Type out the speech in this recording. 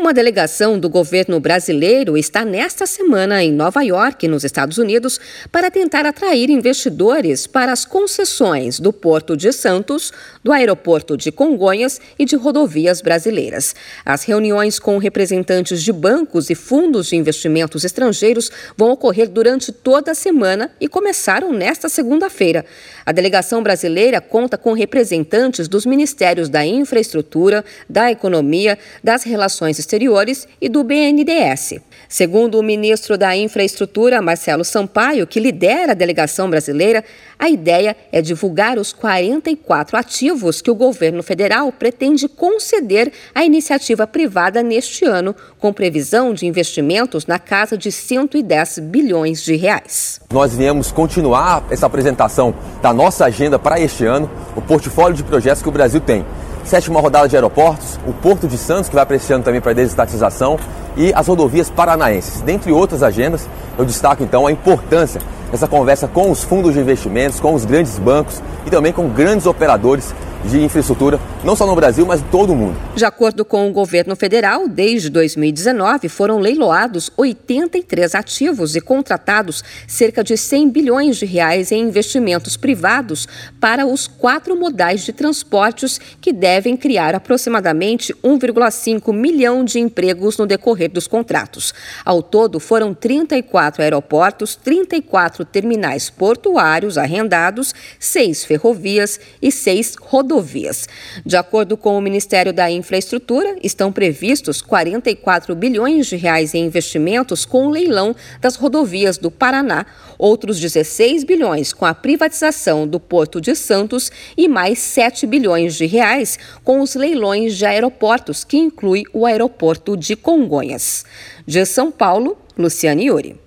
Uma delegação do governo brasileiro está nesta semana em Nova York, nos Estados Unidos, para tentar atrair investidores para as concessões do Porto de Santos, do Aeroporto de Congonhas e de rodovias brasileiras. As reuniões com representantes de bancos e fundos de investimentos estrangeiros vão ocorrer durante toda a semana e começaram nesta segunda-feira. A delegação brasileira conta com representantes dos Ministérios da Infraestrutura, da Economia, das Relações Exteriores e do BNDES. Segundo o ministro da Infraestrutura, Marcelo Sampaio, que lidera a delegação brasileira, a ideia é divulgar os 44 ativos que o governo federal pretende conceder à iniciativa privada neste ano, com previsão de investimentos na casa de 110 bilhões de reais. Nós viemos continuar essa apresentação da nossa agenda para este ano, o portfólio de projetos que o Brasil tem sétima rodada de aeroportos, o Porto de Santos, que vai ano também para a desestatização, e as rodovias paranaenses. Dentre outras agendas, eu destaco então a importância dessa conversa com os fundos de investimentos, com os grandes bancos e também com grandes operadores de infraestrutura, não só no Brasil, mas em todo o mundo. De acordo com o governo federal, desde 2019 foram leiloados 83 ativos e contratados cerca de 100 bilhões de reais em investimentos privados para os quatro modais de transportes que devem criar aproximadamente 1,5 milhão de empregos no decorrer dos contratos. Ao todo, foram 34 aeroportos, 34 terminais portuários arrendados, seis ferrovias e seis rodovias rodovias. De acordo com o Ministério da Infraestrutura, estão previstos 44 bilhões de reais em investimentos com o leilão das rodovias do Paraná, outros 16 bilhões com a privatização do Porto de Santos e mais 7 bilhões de reais com os leilões de aeroportos, que inclui o aeroporto de Congonhas. De São Paulo, Luciane Yuri.